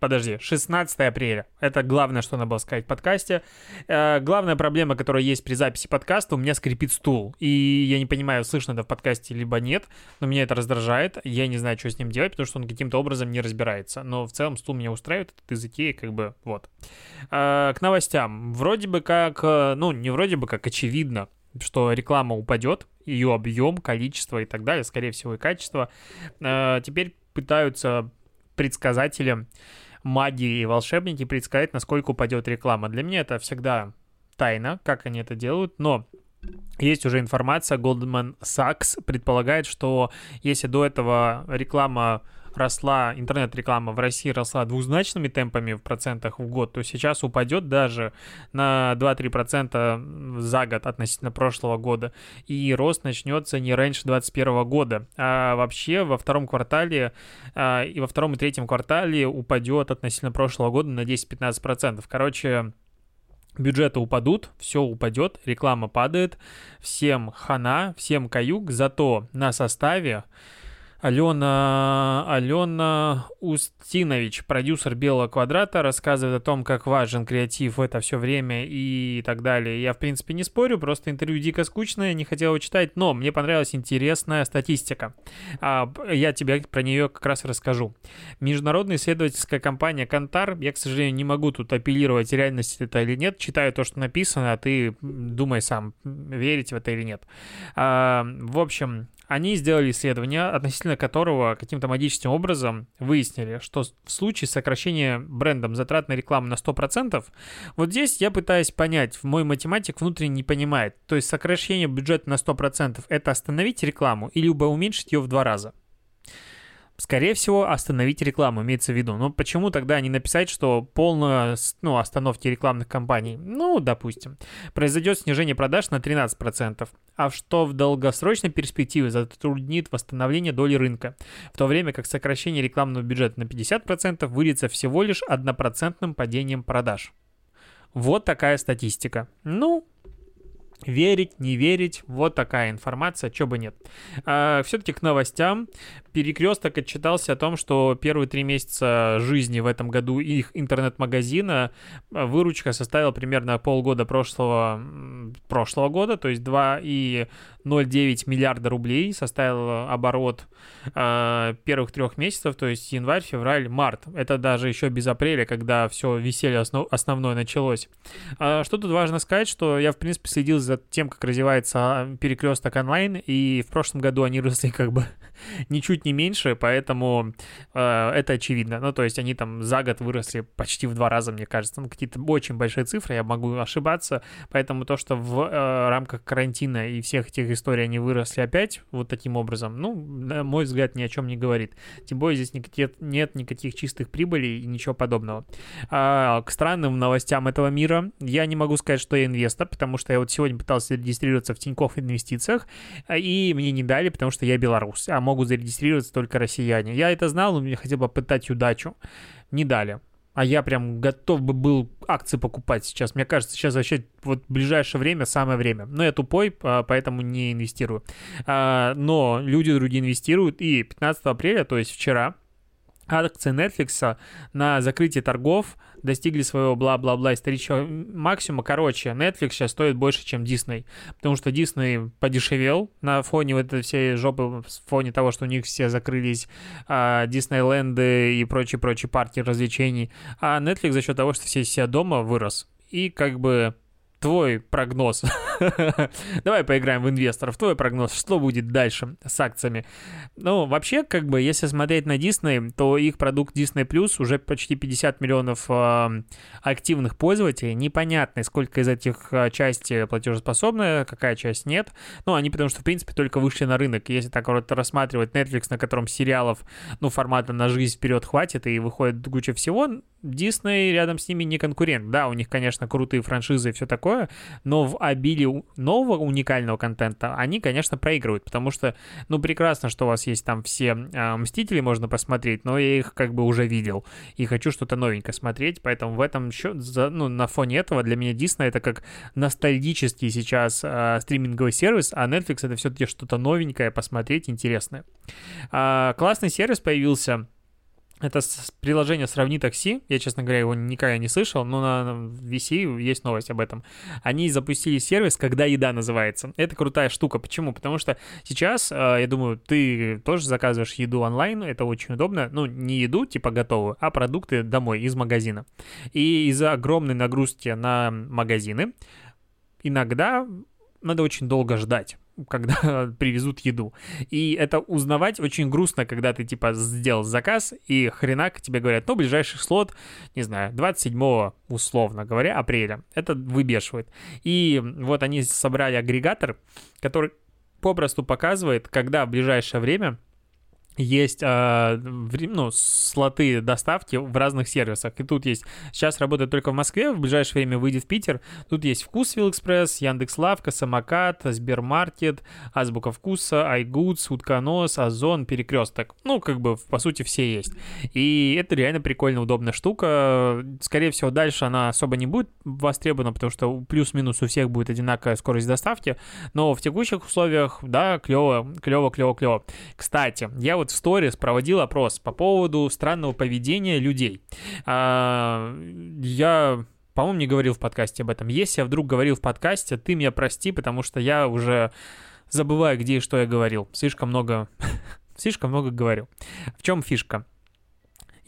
Подожди, 16 апреля. Это главное, что надо было сказать в подкасте. Э, главная проблема, которая есть при записи подкаста, у меня скрипит стул. И я не понимаю, слышно это в подкасте либо нет, но меня это раздражает. Я не знаю, что с ним делать, потому что он каким-то образом не разбирается. Но в целом стул меня устраивает, это из Икеи, как бы, вот. Э, к новостям. Вроде бы как, э, ну, не вроде бы как, очевидно, что реклама упадет, ее объем, количество и так далее, скорее всего, и качество. Э, теперь пытаются предсказатели маги и волшебники предсказать, насколько упадет реклама. Для меня это всегда тайна, как они это делают, но есть уже информация, Goldman Sachs предполагает, что если до этого реклама росла, интернет-реклама в России росла двузначными темпами в процентах в год, то сейчас упадет даже на 2-3% за год относительно прошлого года. И рост начнется не раньше 2021 года. А вообще во втором квартале а, и во втором и третьем квартале упадет относительно прошлого года на 10-15%. Короче, бюджеты упадут, все упадет, реклама падает, всем хана, всем каюк, зато на составе Алена, Алена Устинович, продюсер «Белого квадрата», рассказывает о том, как важен креатив в это все время и так далее. Я, в принципе, не спорю, просто интервью дико скучное, не хотел его читать, но мне понравилась интересная статистика. А, я тебе про нее как раз расскажу. Международная исследовательская компания «Кантар», я, к сожалению, не могу тут апеллировать, реальность это или нет, читаю то, что написано, а ты думай сам, верить в это или нет. А, в общем, они сделали исследование, относительно которого каким-то магическим образом выяснили, что в случае сокращения брендом затрат на рекламу на 100%, вот здесь я пытаюсь понять, мой математик внутренне не понимает, то есть сокращение бюджета на 100% это остановить рекламу или уменьшить ее в два раза. Скорее всего, остановить рекламу, имеется в виду. Но почему тогда не написать, что полная ну, остановки рекламных кампаний? Ну, допустим. Произойдет снижение продаж на 13%, а что в долгосрочной перспективе затруднит восстановление доли рынка, в то время как сокращение рекламного бюджета на 50% выльется всего лишь однопроцентным падением продаж. Вот такая статистика. Ну, Верить, не верить, вот такая информация, чё бы нет. А, все-таки к новостям. Перекресток отчитался о том, что первые три месяца жизни в этом году их интернет-магазина а, выручка составила примерно полгода прошлого, прошлого года, то есть 2,09 миллиарда рублей составил оборот э, первых трех месяцев, то есть январь, февраль, март. Это даже еще без апреля, когда все веселье основ, основное началось. А, что тут важно сказать, что я, в принципе, следил за тем, как развивается перекресток онлайн, и в прошлом году они росли как бы ничуть не меньше, поэтому э, это очевидно. Ну, то есть они там за год выросли почти в два раза, мне кажется. Ну, какие-то очень большие цифры, я могу ошибаться, поэтому то, что в э, рамках карантина и всех этих историй они выросли опять вот таким образом, ну, на мой взгляд, ни о чем не говорит. Тем более здесь никаких, нет никаких чистых прибылей и ничего подобного. А, к странным новостям этого мира я не могу сказать, что я инвестор, потому что я вот сегодня пытался регистрироваться в Тинькофф Инвестициях, и мне не дали, потому что я белорус, а могут зарегистрироваться только россияне. Я это знал, но мне хотел бы попытать удачу. Не дали а я прям готов бы был акции покупать сейчас. Мне кажется, сейчас вообще вот в ближайшее время самое время. Но я тупой, а, поэтому не инвестирую. А, но люди другие инвестируют, и 15 апреля, то есть вчера, акции Netflix на закрытие торгов достигли своего бла-бла-бла исторического максимума. Короче, Netflix сейчас стоит больше, чем Disney, потому что Disney подешевел на фоне вот этой всей жопы, в фоне того, что у них все закрылись а, Диснейленды и прочие-прочие парки развлечений, а Netflix за счет того, что все все дома вырос. И как бы твой прогноз. Давай поиграем в инвесторов. Твой прогноз, что будет дальше с акциями? Ну, вообще, как бы, если смотреть на Disney, то их продукт Disney Plus уже почти 50 миллионов э, активных пользователей. Непонятно, сколько из этих э, части платежеспособная, какая часть нет. Ну, они потому что, в принципе, только вышли на рынок. Если так вот рассматривать Netflix, на котором сериалов, ну, формата на жизнь вперед хватит и выходит куча всего, Disney рядом с ними не конкурент. Да, у них, конечно, крутые франшизы и все такое, но в обилии нового уникального контента, они, конечно, проигрывают, потому что, ну, прекрасно, что у вас есть там все э, Мстители, можно посмотреть, но я их как бы уже видел, и хочу что-то новенькое смотреть, поэтому в этом за, ну, на фоне этого для меня Disney это как ностальгический сейчас э, стриминговый сервис, а Netflix это все-таки что-то новенькое, посмотреть интересное. Э, классный сервис появился это приложение «Сравни такси». Я, честно говоря, его никогда не слышал, но на VC есть новость об этом. Они запустили сервис «Когда еда» называется. Это крутая штука. Почему? Потому что сейчас, э, я думаю, ты тоже заказываешь еду онлайн, это очень удобно. Ну, не еду, типа готовую, а продукты домой из магазина. И из-за огромной нагрузки на магазины иногда надо очень долго ждать когда привезут еду. И это узнавать очень грустно, когда ты, типа, сделал заказ, и хренак тебе говорят, ну, ближайший слот, не знаю, 27 условно говоря, апреля. Это выбешивает. И вот они собрали агрегатор, который попросту показывает, когда в ближайшее время есть э, ну, слоты доставки в разных сервисах. И тут есть, сейчас работает только в Москве, в ближайшее время выйдет в Питер. Тут есть Вкусвилл Экспресс, Яндекс Лавка, Самокат, Сбермаркет, Азбука Вкуса, iGoods, Утконос, Озон, Перекресток. Ну, как бы, по сути, все есть. И это реально прикольно, удобная штука. Скорее всего, дальше она особо не будет востребована, потому что плюс-минус у всех будет одинаковая скорость доставки. Но в текущих условиях, да, клево, клево, клево, клево. Кстати, я вот в сторис проводил опрос по поводу странного поведения людей. А, я по-моему, не говорил в подкасте об этом. Если я вдруг говорил в подкасте, ты меня прости, потому что я уже забываю, где и что я говорил. Слишком много, слишком много говорю. В чем фишка?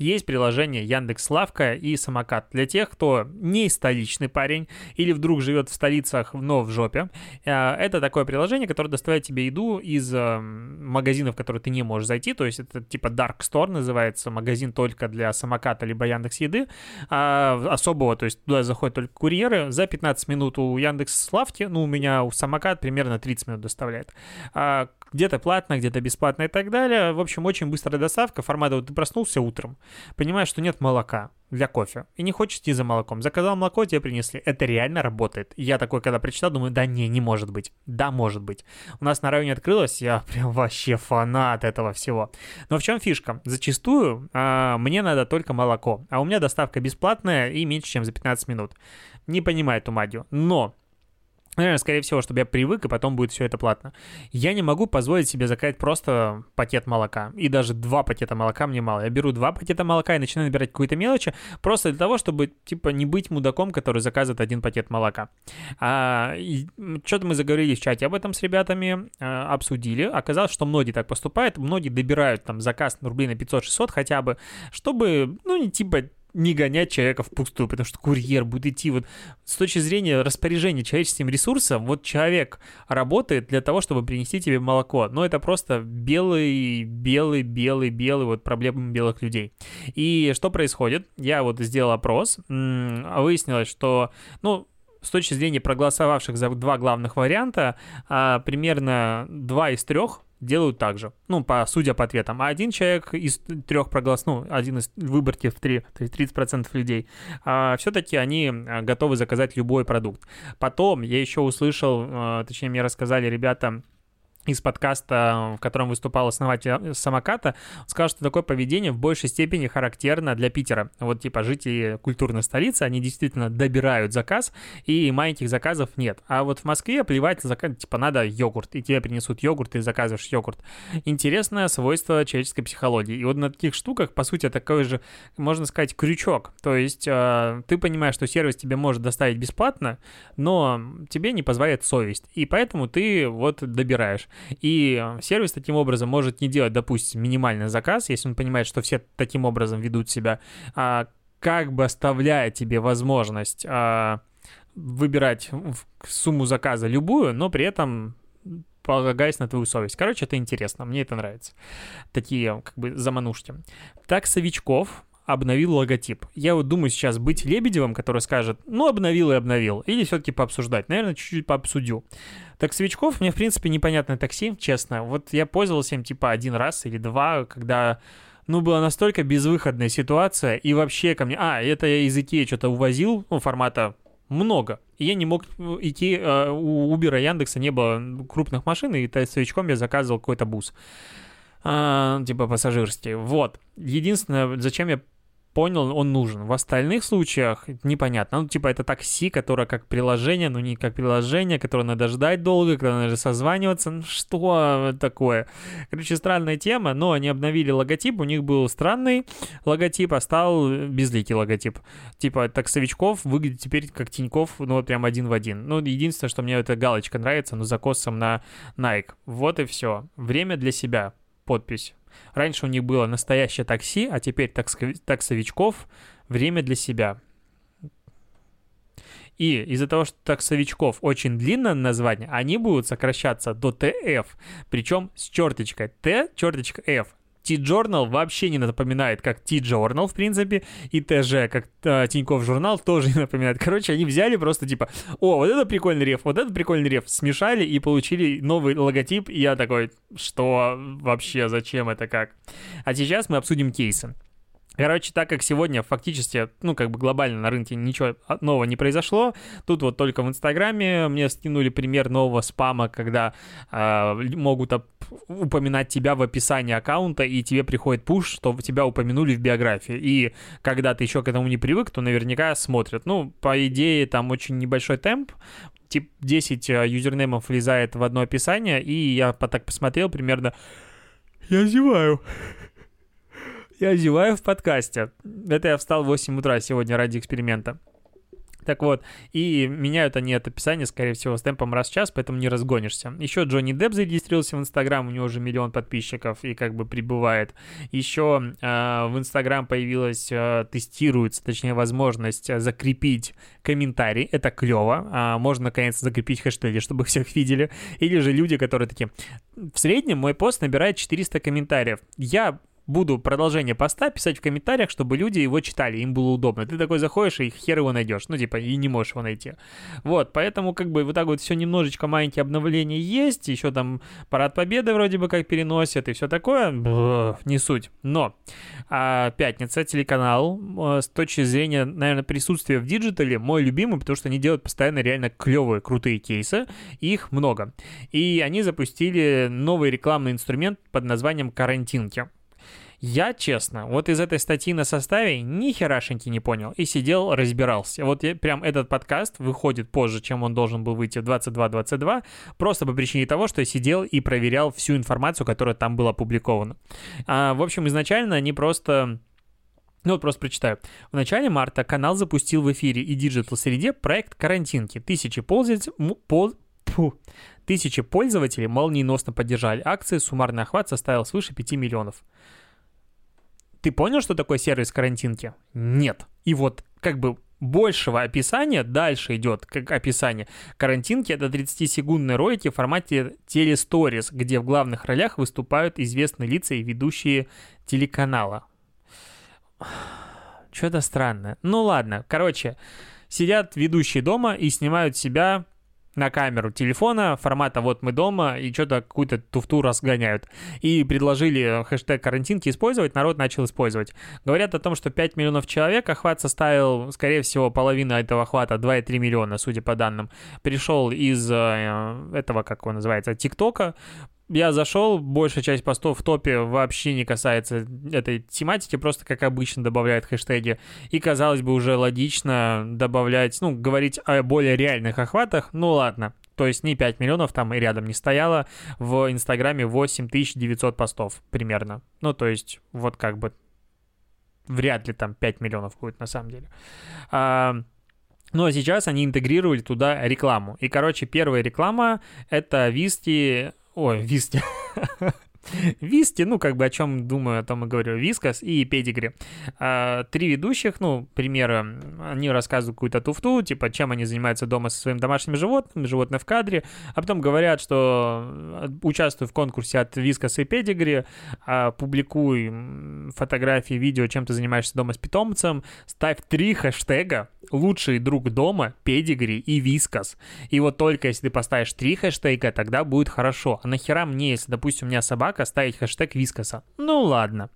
есть приложение Яндекс Лавка и Самокат. Для тех, кто не столичный парень или вдруг живет в столицах, но в жопе, э, это такое приложение, которое доставляет тебе еду из э, магазинов, в которые ты не можешь зайти, то есть это типа Dark Store называется, магазин только для Самоката либо Яндекс Еды, а особого, то есть туда заходят только курьеры, за 15 минут у Яндекс Лавки, ну у меня у Самокат примерно 30 минут доставляет. А где-то платно, где-то бесплатно и так далее. В общем, очень быстрая доставка. Формата вот ты проснулся утром, понимаешь, что нет молока для кофе, и не хочешь идти за молоком. Заказал молоко, тебе принесли. Это реально работает. Я такой, когда прочитал, думаю, да не, не может быть. Да, может быть. У нас на районе открылось, я прям вообще фанат этого всего. Но в чем фишка? Зачастую а, мне надо только молоко, а у меня доставка бесплатная и меньше, чем за 15 минут. Не понимаю эту магию. Но Наверное, скорее всего, чтобы я привык, и потом будет все это платно. Я не могу позволить себе заказать просто пакет молока. И даже два пакета молока мне мало. Я беру два пакета молока и начинаю набирать какую-то мелочи, просто для того, чтобы, типа, не быть мудаком, который заказывает один пакет молока. А, что-то мы заговорили в чате об этом с ребятами, а, обсудили. Оказалось, что многие так поступают. Многие добирают там заказ на рублей на 500-600 хотя бы, чтобы, ну, не типа не гонять человека впустую, потому что курьер будет идти вот с точки зрения распоряжения человеческим ресурсом, вот человек работает для того, чтобы принести тебе молоко, но это просто белый, белый, белый, белый, вот проблемы белых людей. И что происходит? Я вот сделал опрос, выяснилось, что, ну, с точки зрения проголосовавших за два главных варианта, а, примерно два из трех делают так же. Ну, по, судя по ответам. А один человек из трех проголос, ну, один из выборки в три, то есть 30% людей, а, все-таки они а, готовы заказать любой продукт. Потом я еще услышал, а, точнее, мне рассказали ребята, из подкаста, в котором выступал основатель самоката, он сказал, что такое поведение в большей степени характерно для Питера. Вот типа жители культурной столицы, они действительно добирают заказ, и маленьких заказов нет. А вот в Москве плевать, заказ, типа надо йогурт, и тебе принесут йогурт, и заказываешь йогурт. Интересное свойство человеческой психологии. И вот на таких штуках, по сути, такой же, можно сказать, крючок. То есть э, ты понимаешь, что сервис тебе может доставить бесплатно, но тебе не позволяет совесть. И поэтому ты вот добираешь. И сервис таким образом может не делать, допустим, минимальный заказ, если он понимает, что все таким образом ведут себя, а как бы оставляя тебе возможность а, выбирать сумму заказа любую, но при этом полагаясь на твою совесть. Короче, это интересно, мне это нравится. Такие, как бы, заманушки. Таксовичков обновил логотип. Я вот думаю сейчас быть Лебедевым, который скажет, ну, обновил и обновил, или все-таки пообсуждать. Наверное, чуть-чуть пообсудю. Таксовичков мне, в принципе, непонятное такси, честно. Вот я пользовался им типа один раз или два, когда ну, была настолько безвыходная ситуация, и вообще ко мне... А, это я из Икеи что-то увозил, ну, формата много. И я не мог идти, э, у Uber и Яндекса не было крупных машин, и тестовичком я заказывал какой-то бус. А, типа пассажирский. Вот. Единственное, зачем я понял, он нужен. В остальных случаях непонятно. Ну, типа, это такси, которое как приложение, но не как приложение, которое надо ждать долго, когда надо созваниваться. Ну, что такое? Короче, странная тема, но они обновили логотип, у них был странный логотип, а стал безликий логотип. Типа, таксовичков выглядит теперь как Тиньков, ну, вот прям один в один. Ну, единственное, что мне эта галочка нравится, но закосом на Nike. Вот и все. Время для себя. Подпись. Раньше у них было настоящее такси, а теперь таксовичков время для себя. И из-за того, что таксовичков очень длинное название, они будут сокращаться до ТФ, причем с черточкой Т, черточка F. T-Journal вообще не напоминает, как T-Journal, в принципе, и ТЖ, как э, Тинькофф журнал, тоже не напоминает. Короче, они взяли просто типа, о, вот это прикольный реф, вот это прикольный реф, смешали и получили новый логотип, и я такой, что вообще, зачем это, как? А сейчас мы обсудим кейсы. Короче, так как сегодня фактически, ну, как бы глобально на рынке ничего нового не произошло, тут вот только в Инстаграме мне скинули пример нового спама, когда э, могут упоминать тебя в описании аккаунта, и тебе приходит пуш, что тебя упомянули в биографии. И когда ты еще к этому не привык, то наверняка смотрят. Ну, по идее, там очень небольшой темп, тип 10 э, юзернеймов влезает в одно описание, и я так посмотрел примерно... Я зеваю. Я зеваю в подкасте. Это я встал в 8 утра сегодня ради эксперимента. Так вот, и меняют они это описание, скорее всего, с темпом раз в час, поэтому не разгонишься. Еще Джонни Депп зарегистрировался в Инстаграм, у него уже миллион подписчиков и как бы прибывает. Еще э, в Инстаграм появилась, э, тестируется, точнее, возможность закрепить комментарий. Это клево. Э, можно, наконец, закрепить хэштеги, чтобы всех видели. Или же люди, которые такие... В среднем мой пост набирает 400 комментариев. Я буду продолжение поста писать в комментариях, чтобы люди его читали, им было удобно. Ты такой заходишь и хер его найдешь, ну типа и не можешь его найти. Вот, поэтому как бы вот так вот все немножечко маленькие обновления есть, еще там парад победы вроде бы как переносят и все такое, Бх, не суть. Но а, пятница, телеканал, а, с точки зрения, наверное, присутствия в диджитале, мой любимый, потому что они делают постоянно реально клевые, крутые кейсы, их много. И они запустили новый рекламный инструмент под названием «Карантинки». Я, честно, вот из этой статьи на составе ни херашеньки не понял и сидел, разбирался. Вот я, прям этот подкаст выходит позже, чем он должен был выйти в 22.22, просто по причине того, что я сидел и проверял всю информацию, которая там была опубликована. А, в общем, изначально они просто ну вот просто прочитаю. В начале марта канал запустил в эфире и диджитал-среде проект «Карантинки». Тысячи пользователей... Пол... Фу. Тысячи пользователей молниеносно поддержали акции, суммарный охват составил свыше 5 миллионов. Ты понял, что такое сервис карантинки? Нет. И вот как бы большего описания дальше идет как описание. Карантинки — это 30-секундные ролики в формате телесторис, где в главных ролях выступают известные лица и ведущие телеканала. Что-то странное. Ну ладно, короче, сидят ведущие дома и снимают себя на камеру телефона формата «Вот мы дома» и что-то какую-то туфту разгоняют. И предложили хэштег карантинки использовать, народ начал использовать. Говорят о том, что 5 миллионов человек, охват составил, скорее всего, половина этого охвата, 2,3 миллиона, судя по данным, пришел из э, этого, как он называется, ТикТока, я зашел, большая часть постов в топе вообще не касается этой тематики, просто как обычно добавляют хэштеги. И, казалось бы, уже логично добавлять, ну, говорить о более реальных охватах. Ну, ладно. То есть не 5 миллионов там и рядом не стояло. В Инстаграме 8900 постов примерно. Ну, то есть вот как бы вряд ли там 5 миллионов будет на самом деле. А, ну а сейчас они интегрировали туда рекламу. И, короче, первая реклама — это Висти Ой, виски. Виски, ну, как бы о чем думаю, о том и говорю. Вискас и Педигри. А, три ведущих, ну, примеры, они рассказывают какую-то туфту, типа, чем они занимаются дома со своим домашним животным, животное в кадре, а потом говорят, что э, участвуй в конкурсе от Вискас и Педигри, а, публикуй фотографии, видео, чем ты занимаешься дома с питомцем, ставь три хэштега «Лучший друг дома», «Педигри» и «Вискас». И вот только если ты поставишь три хэштега, тогда будет хорошо. А нахера мне, если, допустим, у меня собака, ставить хэштег Вискаса? Ну ладно.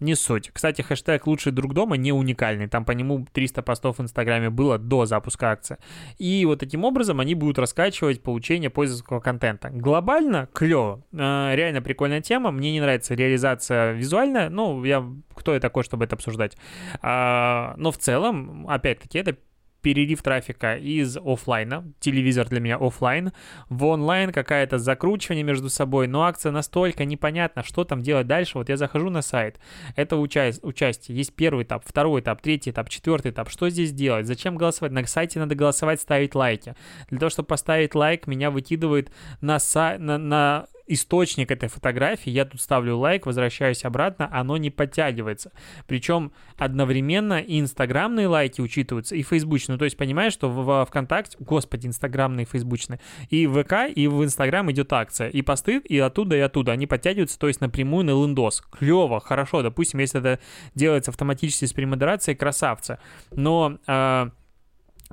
не суть. Кстати, хэштег «Лучший друг дома» не уникальный. Там по нему 300 постов в Инстаграме было до запуска акции. И вот таким образом они будут раскачивать получение пользовательского контента. Глобально клево. Э, реально прикольная тема. Мне не нравится реализация визуальная. Ну, я кто я такой, чтобы это обсуждать. А, но в целом, опять-таки, это перелив трафика из офлайна, телевизор для меня офлайн, в онлайн какая-то закручивание между собой, но акция настолько непонятна, что там делать дальше. Вот я захожу на сайт, это уча- участие, есть первый этап, второй этап, третий этап, четвертый этап, что здесь делать, зачем голосовать, на сайте надо голосовать, ставить лайки. Для того, чтобы поставить лайк, меня выкидывает на, са- на, на источник этой фотографии, я тут ставлю лайк, возвращаюсь обратно, оно не подтягивается. Причем одновременно и инстаграмные лайки учитываются, и фейсбучные. Ну, то есть понимаешь, что в ВКонтакте, господи, инстаграмные, фейсбучные, и в ВК, и в Инстаграм идет акция, и посты, и оттуда, и оттуда. Они подтягиваются, то есть напрямую на лендос. Клево, хорошо, допустим, если это делается автоматически с премодерацией, красавца. Но... Э,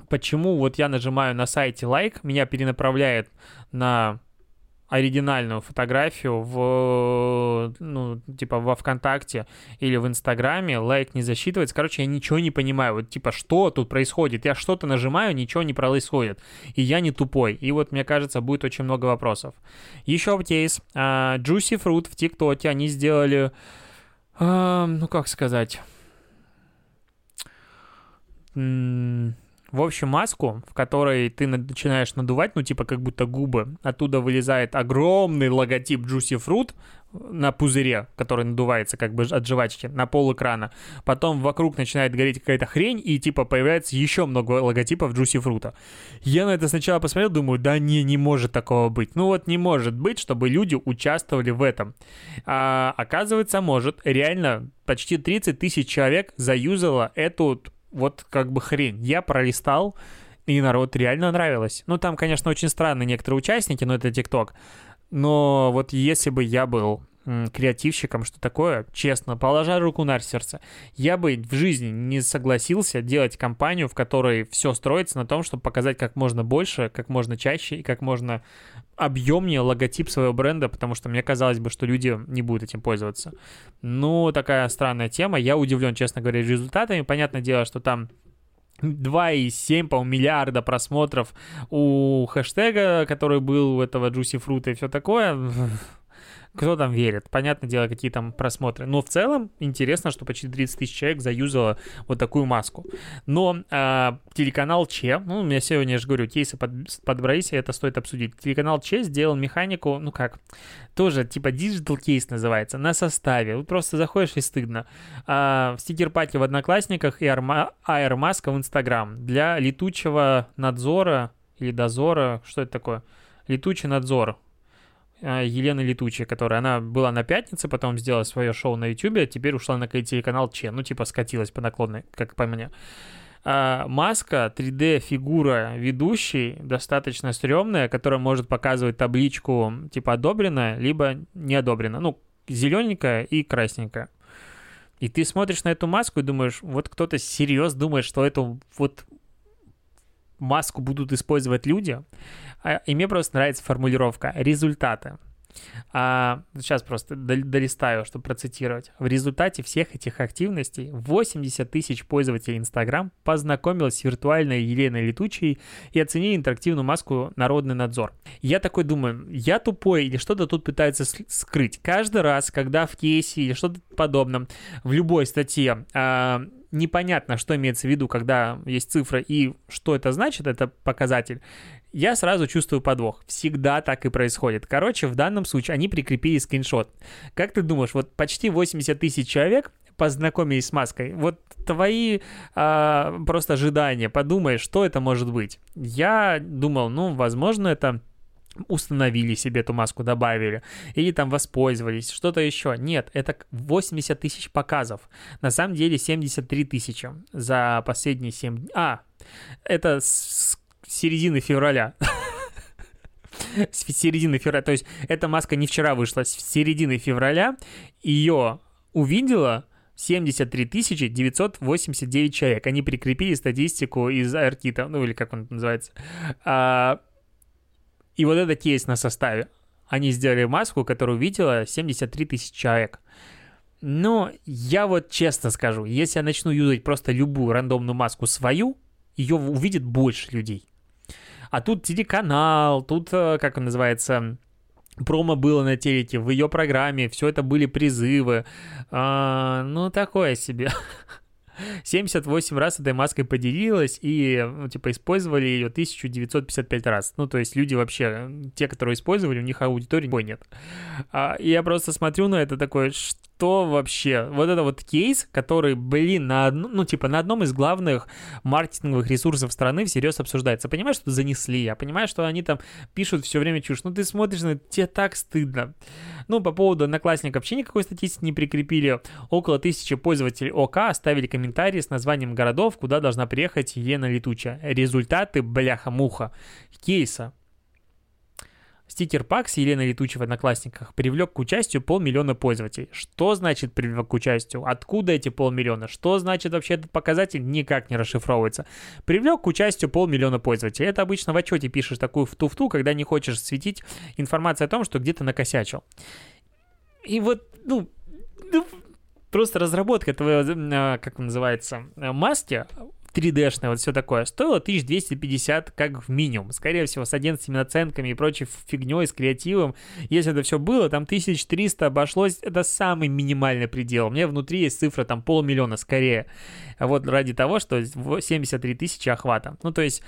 почему вот я нажимаю на сайте лайк, меня перенаправляет на оригинальную фотографию в, ну, типа, во ВКонтакте или в Инстаграме, лайк не засчитывается. Короче, я ничего не понимаю. Вот, типа, что тут происходит? Я что-то нажимаю, ничего не происходит. И я не тупой. И вот, мне кажется, будет очень много вопросов. Еще кейс. Uh, Juicy Fruit в ТикТоке они сделали, uh, ну, как сказать... В общем, маску, в которой ты начинаешь надувать, ну, типа, как будто губы, оттуда вылезает огромный логотип Juicy Fruit на пузыре, который надувается как бы от жвачки на пол экрана. Потом вокруг начинает гореть какая-то хрень, и типа появляется еще много логотипов Juicy Fruit. Я на это сначала посмотрел, думаю, да не, не может такого быть. Ну вот не может быть, чтобы люди участвовали в этом. А, оказывается, может. Реально, почти 30 тысяч человек заюзало эту вот как бы хрень. Я пролистал, и народ реально нравилось. Ну, там, конечно, очень странные некоторые участники, но это ТикТок. Но вот если бы я был креативщиком, что такое, честно, положа руку на сердце, я бы в жизни не согласился делать компанию, в которой все строится на том, чтобы показать как можно больше, как можно чаще и как можно объемнее логотип своего бренда, потому что мне казалось бы, что люди не будут этим пользоваться. Ну, такая странная тема. Я удивлен, честно говоря, результатами. Понятное дело, что там 2,7, по миллиарда просмотров у хэштега, который был у этого Juicy Fruit и все такое кто там верит. Понятное дело, какие там просмотры. Но в целом интересно, что почти 30 тысяч человек заюзало вот такую маску. Но э, телеканал Че, ну, у меня сегодня, я же говорю, кейсы под, подбрались, и это стоит обсудить. Телеканал Че сделал механику, ну как, тоже типа digital кейс называется, на составе. Вот просто заходишь и стыдно. А, стикер-паки в Одноклассниках и Air Маска в Инстаграм для летучего надзора или дозора, что это такое? Летучий надзор, Елена Летучая, которая, она была на пятнице, потом сделала свое шоу на Ютубе, теперь ушла на телеканал Че, ну, типа, скатилась по наклонной, как по мне. А, маска 3D-фигура ведущей достаточно стрёмная, которая может показывать табличку, типа, одобрено, либо не одобрено. Ну, зелененькая и красненькая. И ты смотришь на эту маску и думаешь, вот кто-то серьезно думает, что эту вот маску будут использовать люди, а, и мне просто нравится формулировка результаты. А, сейчас просто долистаю, чтобы процитировать. В результате всех этих активностей 80 тысяч пользователей Instagram познакомилась с виртуальной Еленой Летучей и оценили интерактивную маску «Народный надзор». Я такой думаю, я тупой или что-то тут пытается скрыть. Каждый раз, когда в кейсе или что-то подобном в любой статье а, непонятно, что имеется в виду, когда есть цифра и что это значит, это показатель, я сразу чувствую подвох. Всегда так и происходит. Короче, в данном случае они прикрепили скриншот. Как ты думаешь, вот почти 80 тысяч человек познакомились с маской. Вот твои а, просто ожидания, подумай, что это может быть. Я думал, ну, возможно, это установили себе эту маску, добавили, или там воспользовались, что-то еще. Нет, это 80 тысяч показов. На самом деле 73 тысячи за последние 7... А, это с середины февраля. с середины февраля. То есть эта маска не вчера вышла, с середины февраля ее увидела 73 989 человек. Они прикрепили статистику из Артита, ну или как он называется. А, и вот это кейс на составе. Они сделали маску, которую увидела 73 тысячи человек. Но я вот честно скажу, если я начну юзать просто любую рандомную маску свою, ее увидит больше людей. А тут телеканал, тут, э, как он называется, промо было на телеке, в ее программе, все это были призывы. А, ну, такое себе. 78 раз этой маской поделилась и, ну, типа, использовали ее 1955 раз. Ну, то есть люди вообще, те, которые использовали, у них аудитории нет. А, и я просто смотрю на это такое, что вообще? Вот это вот кейс, который, блин, на одну, ну, типа, на одном из главных маркетинговых ресурсов страны всерьез обсуждается. Понимаешь, что занесли, я понимаю, что они там пишут все время чушь. Ну, ты смотришь на тебе так стыдно. Ну, по поводу одноклассников вообще никакой статистики не прикрепили. Около тысячи пользователей ОК оставили комментарии с названием городов, куда должна приехать Елена Летучая. Результаты, бляха-муха, кейса. Стикер пак с Еленой Летучей в Одноклассниках привлек к участию полмиллиона пользователей. Что значит привлек к участию? Откуда эти полмиллиона? Что значит вообще этот показатель? Никак не расшифровывается. Привлек к участию полмиллиона пользователей. Это обычно в отчете пишешь такую в туфту, когда не хочешь светить информацию о том, что где-то накосячил. И вот, ну, ну просто разработка этого, а, как называется, маски 3D-шное, вот все такое, стоило 1250 как в минимум. Скорее всего, с 11 наценками и прочей фигней, с криативом. Если это все было, там 1300 обошлось, это самый минимальный предел. У меня внутри есть цифра там полмиллиона скорее. Вот ради того, что 73 тысячи охвата. Ну, то есть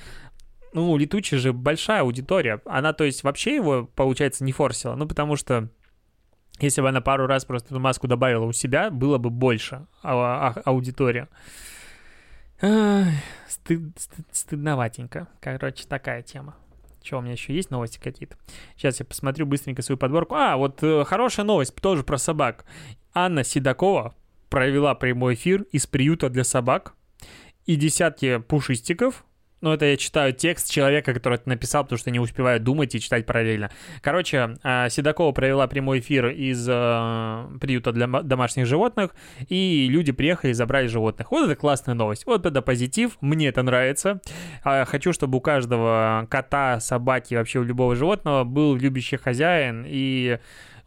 ну, летучий же большая аудитория. Она, то есть, вообще его, получается, не форсила. Ну, потому что если бы она пару раз просто эту маску добавила у себя, было бы больше а- а- аудитория. Стыд, стыд, стыдноватенько. Короче, такая тема. Что, у меня еще есть новости какие-то? Сейчас я посмотрю быстренько свою подборку. А, вот э, хорошая новость тоже про собак. Анна Седокова провела прямой эфир из приюта для собак. И десятки пушистиков ну, это я читаю текст человека, который это написал, потому что не успеваю думать и читать параллельно. Короче, а, Седокова провела прямой эфир из э, приюта для домашних животных, и люди приехали и забрали животных. Вот это классная новость. Вот это позитив, мне это нравится. А, хочу, чтобы у каждого кота, собаки, вообще у любого животного был любящий хозяин, и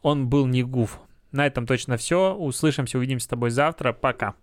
он был не гуф. На этом точно все. Услышимся, увидимся с тобой завтра. Пока.